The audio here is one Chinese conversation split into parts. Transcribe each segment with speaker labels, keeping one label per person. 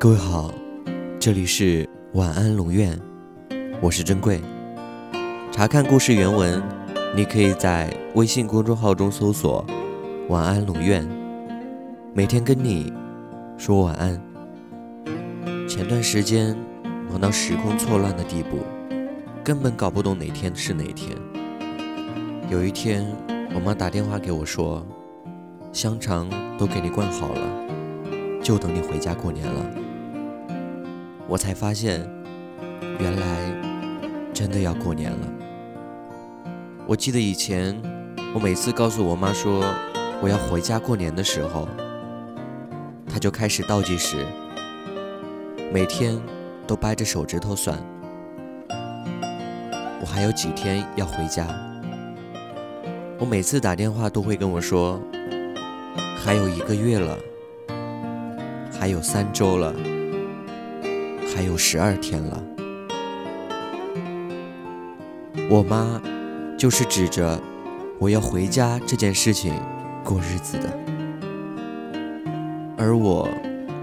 Speaker 1: 各位好，这里是晚安龙院，我是珍贵。查看故事原文，你可以在微信公众号中搜索“晚安龙院”，每天跟你说晚安。前段时间忙到时空错乱的地步，根本搞不懂哪天是哪天。有一天，我妈打电话给我说，香肠都给你灌好了，就等你回家过年了。我才发现，原来真的要过年了。我记得以前，我每次告诉我妈说我要回家过年的时候，她就开始倒计时，每天都掰着手指头算，我还有几天要回家。我每次打电话都会跟我说，还有一个月了，还有三周了。还有十二天了，我妈就是指着我要回家这件事情过日子的，而我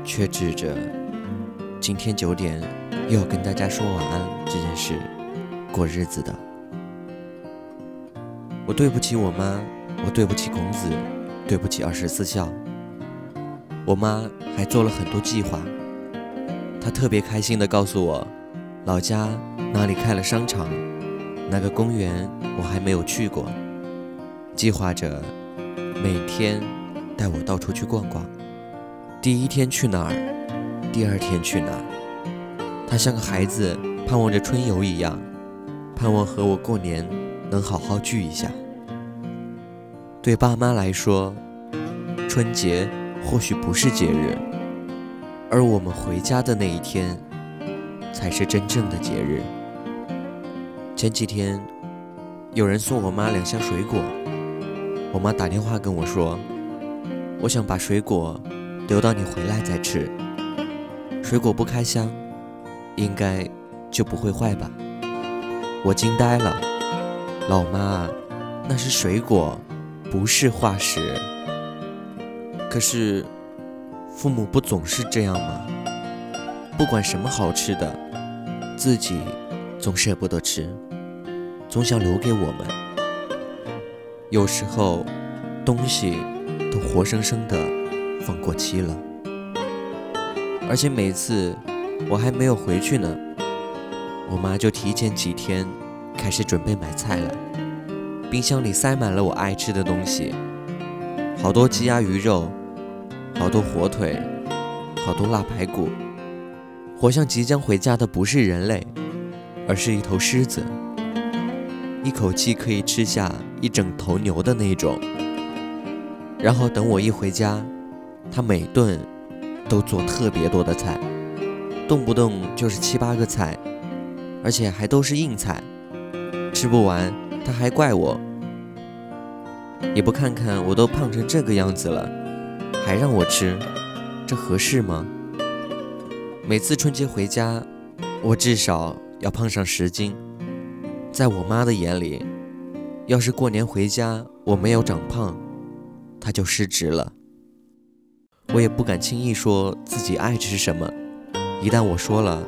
Speaker 1: 却指着今天九点又要跟大家说晚安这件事过日子的。我对不起我妈，我对不起孔子，对不起二十四孝。我妈还做了很多计划。他特别开心地告诉我，老家那里开了商场，那个公园我还没有去过，计划着每天带我到处去逛逛。第一天去哪儿，第二天去哪儿，他像个孩子盼望着春游一样，盼望和我过年能好好聚一下。对爸妈来说，春节或许不是节日。而我们回家的那一天，才是真正的节日。前几天，有人送我妈两箱水果，我妈打电话跟我说：“我想把水果留到你回来再吃。水果不开箱，应该就不会坏吧？”我惊呆了，老妈，那是水果，不是化石。可是。父母不总是这样吗？不管什么好吃的，自己总舍不得吃，总想留给我们。有时候东西都活生生的放过期了，而且每次我还没有回去呢，我妈就提前几天开始准备买菜了，冰箱里塞满了我爱吃的东西，好多鸡鸭鱼肉。好多火腿，好多腊排骨，活像即将回家的不是人类，而是一头狮子，一口气可以吃下一整头牛的那种。然后等我一回家，他每顿都做特别多的菜，动不动就是七八个菜，而且还都是硬菜，吃不完他还怪我，也不看看我都胖成这个样子了。还让我吃，这合适吗？每次春节回家，我至少要胖上十斤。在我妈的眼里，要是过年回家我没有长胖，她就失职了。我也不敢轻易说自己爱吃什么，一旦我说了，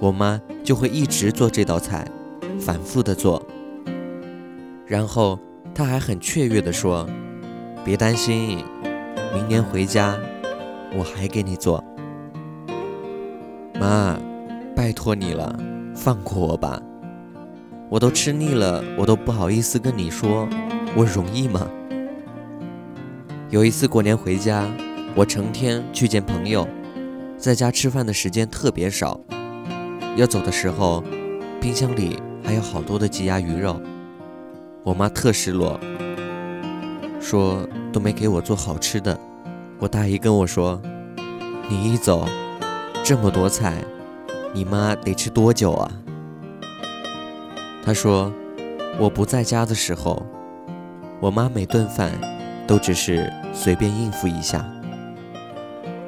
Speaker 1: 我妈就会一直做这道菜，反复的做。然后她还很雀跃地说：“别担心。”明年回家，我还给你做。妈，拜托你了，放过我吧。我都吃腻了，我都不好意思跟你说，我容易吗？有一次过年回家，我成天去见朋友，在家吃饭的时间特别少。要走的时候，冰箱里还有好多的鸡鸭鱼肉，我妈特失落。说都没给我做好吃的，我大姨跟我说：“你一走，这么多菜，你妈得吃多久啊？”她说：“我不在家的时候，我妈每顿饭都只是随便应付一下。”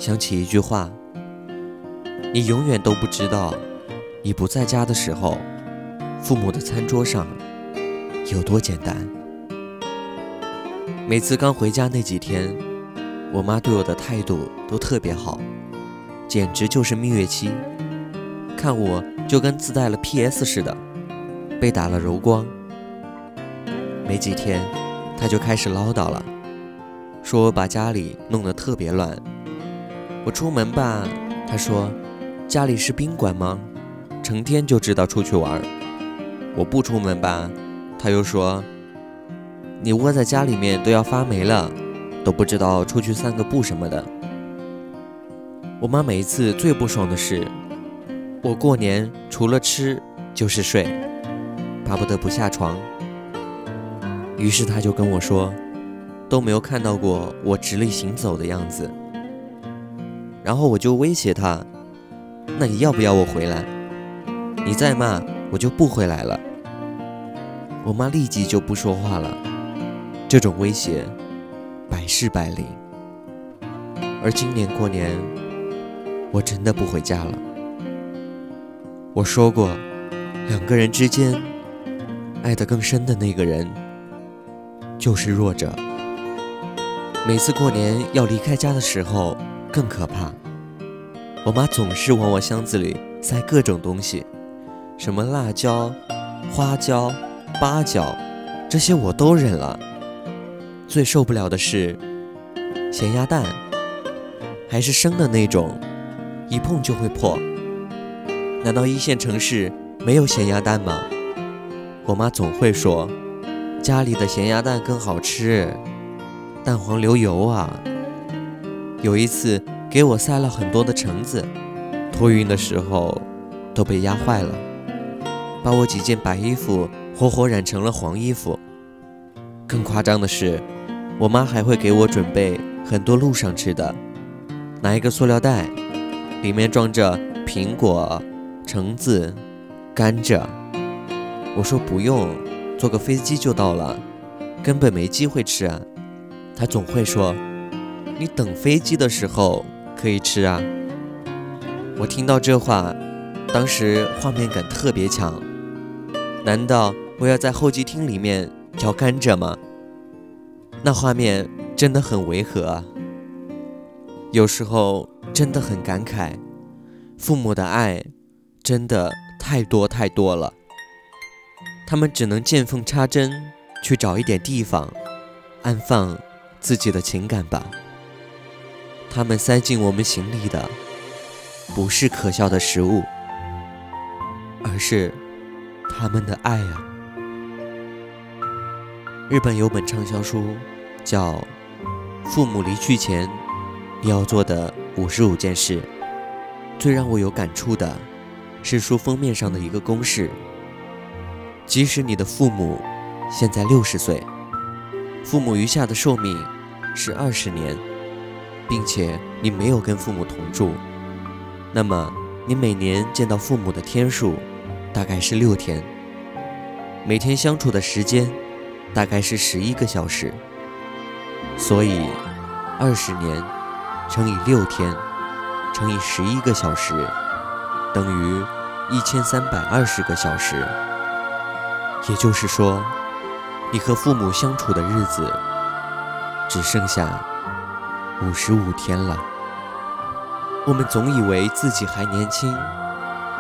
Speaker 1: 想起一句话：“你永远都不知道，你不在家的时候，父母的餐桌上有多简单。”每次刚回家那几天，我妈对我的态度都特别好，简直就是蜜月期，看我就跟自带了 PS 似的，被打了柔光。没几天，她就开始唠叨了，说我把家里弄得特别乱。我出门吧，她说家里是宾馆吗？成天就知道出去玩。我不出门吧，她又说你窝在家里面都要发霉了，都不知道出去散个步什么的。我妈每一次最不爽的是，我过年除了吃就是睡，巴不得不下床。于是她就跟我说，都没有看到过我直立行走的样子。然后我就威胁她，那你要不要我回来？你再骂我就不回来了。我妈立即就不说话了。这种威胁，百试百灵。而今年过年。我真的不回家了。我说过，两个人之间，爱得更深的那个人就是弱者。每次过年要离开家的时候，更可怕。我妈总是往我箱子里塞各种东西，什么辣椒、花椒、八角，这些我都忍了。最受不了的是咸鸭蛋，还是生的那种。一碰就会破，难道一线城市没有咸鸭蛋吗？我妈总会说，家里的咸鸭蛋更好吃，蛋黄流油啊。有一次给我塞了很多的橙子，托运的时候都被压坏了，把我几件白衣服活活染成了黄衣服。更夸张的是，我妈还会给我准备很多路上吃的，拿一个塑料袋。里面装着苹果、橙子、甘蔗。我说不用，坐个飞机就到了，根本没机会吃啊。她总会说：“你等飞机的时候可以吃啊。”我听到这话，当时画面感特别强。难道我要在候机厅里面嚼甘蔗吗？那画面真的很违和啊。有时候。真的很感慨，父母的爱真的太多太多了。他们只能见缝插针去找一点地方安放自己的情感吧。他们塞进我们行李的不是可笑的食物，而是他们的爱啊。日本有本畅销书叫《父母离去前你要做的》。五十五件事，最让我有感触的是书封面上的一个公式：即使你的父母现在六十岁，父母余下的寿命是二十年，并且你没有跟父母同住，那么你每年见到父母的天数大概是六天，每天相处的时间大概是十一个小时，所以二十年。乘以六天，乘以十一个小时，等于一千三百二十个小时。也就是说，你和父母相处的日子只剩下五十五天了。我们总以为自己还年轻，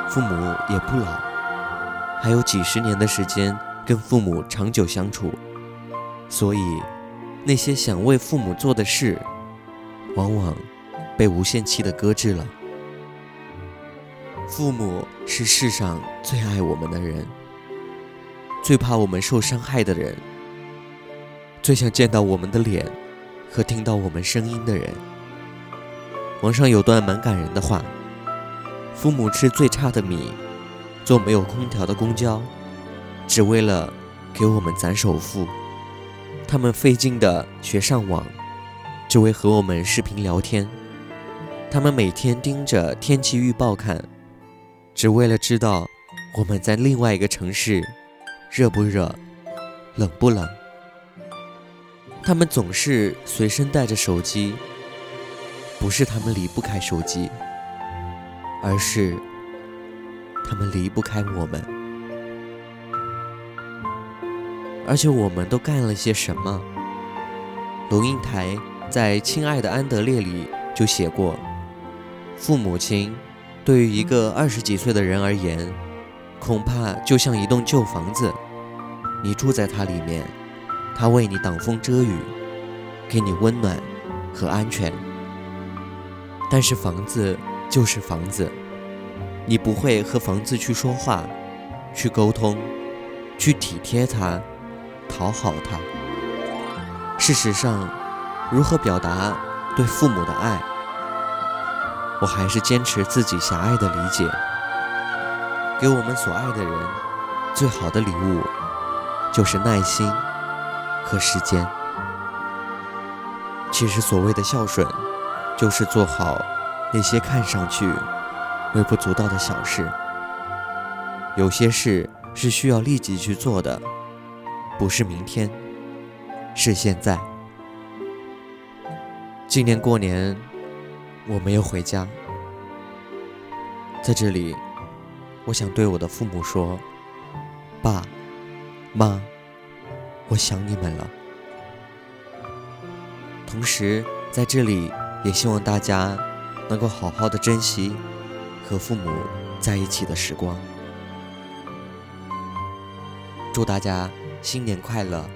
Speaker 1: 父母也不老，还有几十年的时间跟父母长久相处，所以那些想为父母做的事。往往被无限期的搁置了。父母是世上最爱我们的人，最怕我们受伤害的人，最想见到我们的脸和听到我们声音的人。网上有段蛮感人的话：父母吃最差的米，坐没有空调的公交，只为了给我们攒首付。他们费劲的学上网。只为和我们视频聊天，他们每天盯着天气预报看，只为了知道我们在另外一个城市热不热、冷不冷。他们总是随身带着手机，不是他们离不开手机，而是他们离不开我们。而且我们都干了些什么？龙应台。在《亲爱的安德烈》里就写过，
Speaker 2: 父母亲对于一个二十几岁的人而言，恐怕就像一栋旧房子，你住在它里面，它为你挡风遮雨，给你温暖和安全。但是房子就是房子，你不会和房子去说话，去沟通，去体贴它，讨好他。事实上，如何表达对父母的爱？我还是坚持自己狭隘的理解，给我们所爱的人最好的礼物，就是耐心和时间。其实所谓的孝顺，就是做好那些看上去微不足道的小事。有些事是需要立即去做的，不是明天，是现在。今年过年。我没有回家，在这里，我想对我的父母说：“爸妈，我想你们了。”同时，在这里也希望大家能够好好的珍惜和父母在一起的时光。祝大家新年快乐！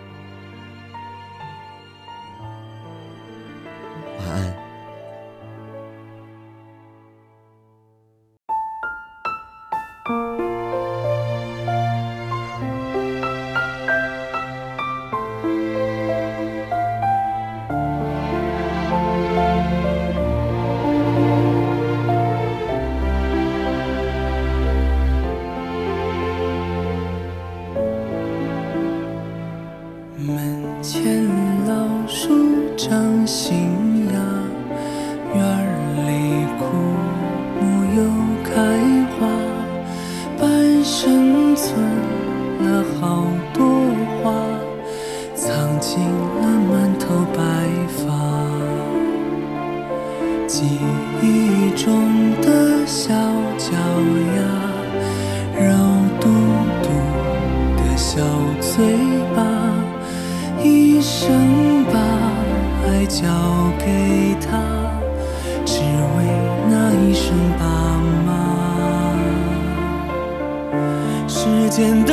Speaker 1: 前老树长新。交给他，只为那一声爸妈。时间都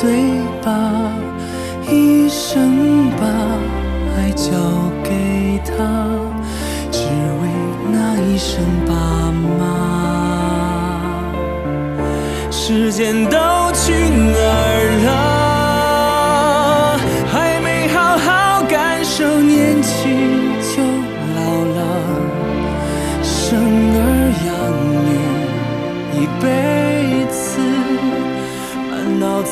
Speaker 1: 醉吧，一生把爱交给他，只为那一声爸妈。时间都